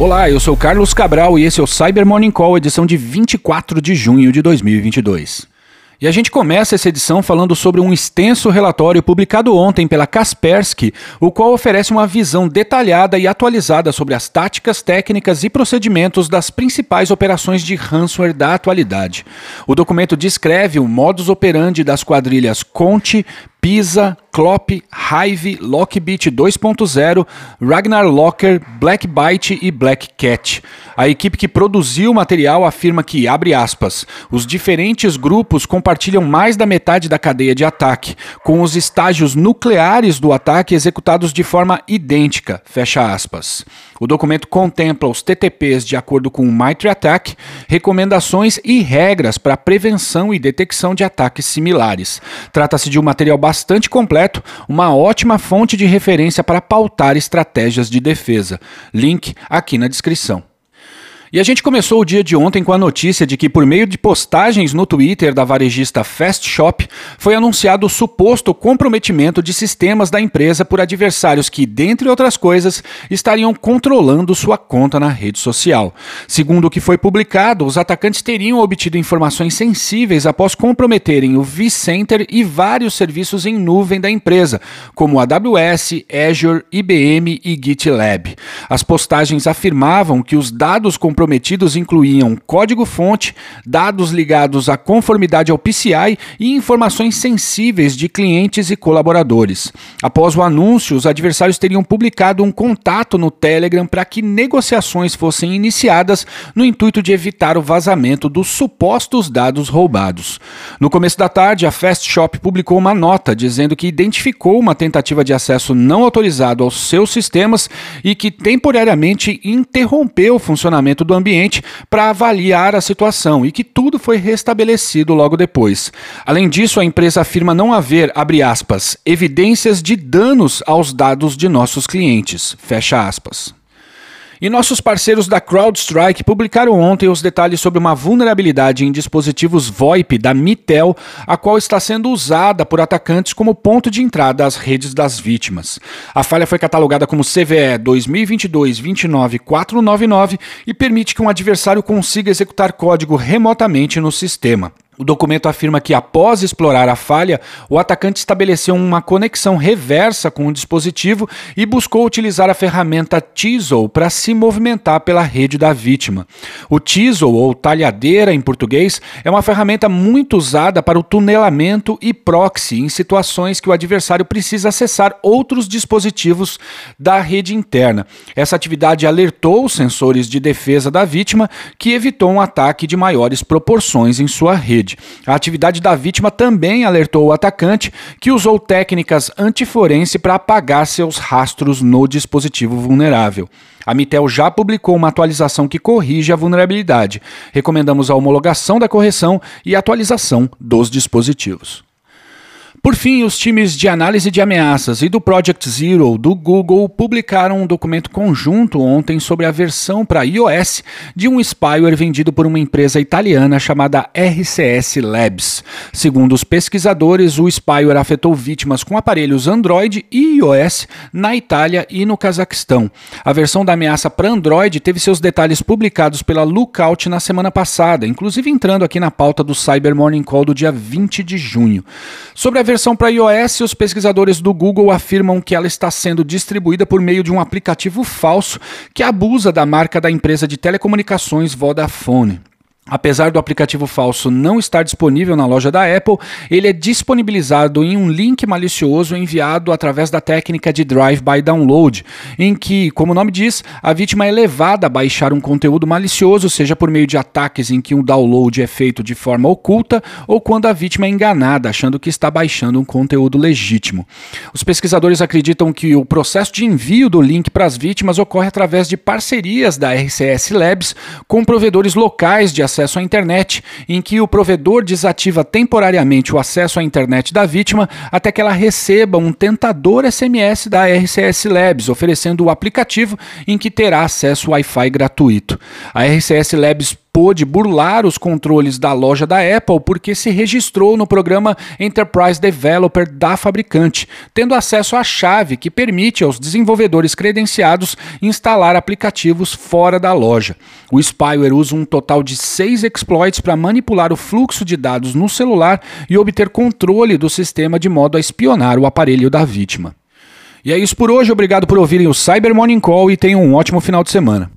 Olá, eu sou Carlos Cabral e esse é o Cyber Morning Call, edição de 24 de junho de 2022. E a gente começa essa edição falando sobre um extenso relatório publicado ontem pela Kaspersky, o qual oferece uma visão detalhada e atualizada sobre as táticas, técnicas e procedimentos das principais operações de ransomware da atualidade. O documento descreve o modus operandi das quadrilhas Conte, Pisa, Klopp, Hive, Lockbit 2.0, Ragnar Locker, Blackbyte e Black Cat. A equipe que produziu o material afirma que, abre aspas, os diferentes grupos compartilham mais da metade da cadeia de ataque, com os estágios nucleares do ataque executados de forma idêntica, fecha aspas. O documento contempla os TTPs de acordo com o Mitre Attack, recomendações e regras para prevenção e detecção de ataques similares. Trata-se de um material bastante completo, uma ótima fonte de referência para pautar estratégias de defesa. Link aqui na descrição. E a gente começou o dia de ontem com a notícia de que, por meio de postagens no Twitter da varejista Fast Shop, foi anunciado o suposto comprometimento de sistemas da empresa por adversários que, dentre outras coisas, estariam controlando sua conta na rede social. Segundo o que foi publicado, os atacantes teriam obtido informações sensíveis após comprometerem o vCenter e vários serviços em nuvem da empresa, como AWS, Azure, IBM e GitLab. As postagens afirmavam que os dados comprometidos incluíam código-fonte, dados ligados à conformidade ao PCI e informações sensíveis de clientes e colaboradores. Após o anúncio, os adversários teriam publicado um contato no Telegram para que negociações fossem iniciadas no intuito de evitar o vazamento dos supostos dados roubados. No começo da tarde, a Fast Shop publicou uma nota dizendo que identificou uma tentativa de acesso não autorizado aos seus sistemas e que temporariamente interrompeu o funcionamento do ambiente para avaliar a situação e que tudo foi restabelecido logo depois. Além disso, a empresa afirma não haver, abre aspas, evidências de danos aos dados de nossos clientes, fecha aspas. E nossos parceiros da CrowdStrike publicaram ontem os detalhes sobre uma vulnerabilidade em dispositivos VoIP da Mitel, a qual está sendo usada por atacantes como ponto de entrada às redes das vítimas. A falha foi catalogada como CVE 2022-29499 e permite que um adversário consiga executar código remotamente no sistema. O documento afirma que, após explorar a falha, o atacante estabeleceu uma conexão reversa com o dispositivo e buscou utilizar a ferramenta Teasel para se movimentar pela rede da vítima. O Teasel, ou talhadeira em português, é uma ferramenta muito usada para o tunelamento e proxy em situações que o adversário precisa acessar outros dispositivos da rede interna. Essa atividade alertou os sensores de defesa da vítima, que evitou um ataque de maiores proporções em sua rede rede. A atividade da vítima também alertou o atacante, que usou técnicas antiforense para apagar seus rastros no dispositivo vulnerável. A Mitel já publicou uma atualização que corrige a vulnerabilidade. Recomendamos a homologação da correção e atualização dos dispositivos. Por fim, os times de análise de ameaças e do Project Zero do Google publicaram um documento conjunto ontem sobre a versão para iOS de um spyware vendido por uma empresa italiana chamada RCS Labs. Segundo os pesquisadores, o spyware afetou vítimas com aparelhos Android e iOS na Itália e no Cazaquistão. A versão da ameaça para Android teve seus detalhes publicados pela Lookout na semana passada, inclusive entrando aqui na pauta do Cyber Morning Call do dia 20 de junho. Sobre a versão para iOS, os pesquisadores do Google afirmam que ela está sendo distribuída por meio de um aplicativo falso que abusa da marca da empresa de telecomunicações Vodafone. Apesar do aplicativo falso não estar disponível na loja da Apple, ele é disponibilizado em um link malicioso enviado através da técnica de drive-by download, em que, como o nome diz, a vítima é levada a baixar um conteúdo malicioso, seja por meio de ataques em que um download é feito de forma oculta ou quando a vítima é enganada, achando que está baixando um conteúdo legítimo. Os pesquisadores acreditam que o processo de envio do link para as vítimas ocorre através de parcerias da RCS Labs com provedores locais de acesso acesso à internet, em que o provedor desativa temporariamente o acesso à internet da vítima até que ela receba um tentador SMS da RCS Labs, oferecendo o aplicativo em que terá acesso Wi-Fi gratuito. A RCS Labs pôde burlar os controles da loja da Apple porque se registrou no programa Enterprise Developer da fabricante, tendo acesso à chave que permite aos desenvolvedores credenciados instalar aplicativos fora da loja. O spyware usa um total de seis exploits para manipular o fluxo de dados no celular e obter controle do sistema de modo a espionar o aparelho da vítima. E é isso por hoje, obrigado por ouvirem o Cyber Morning Call e tenham um ótimo final de semana.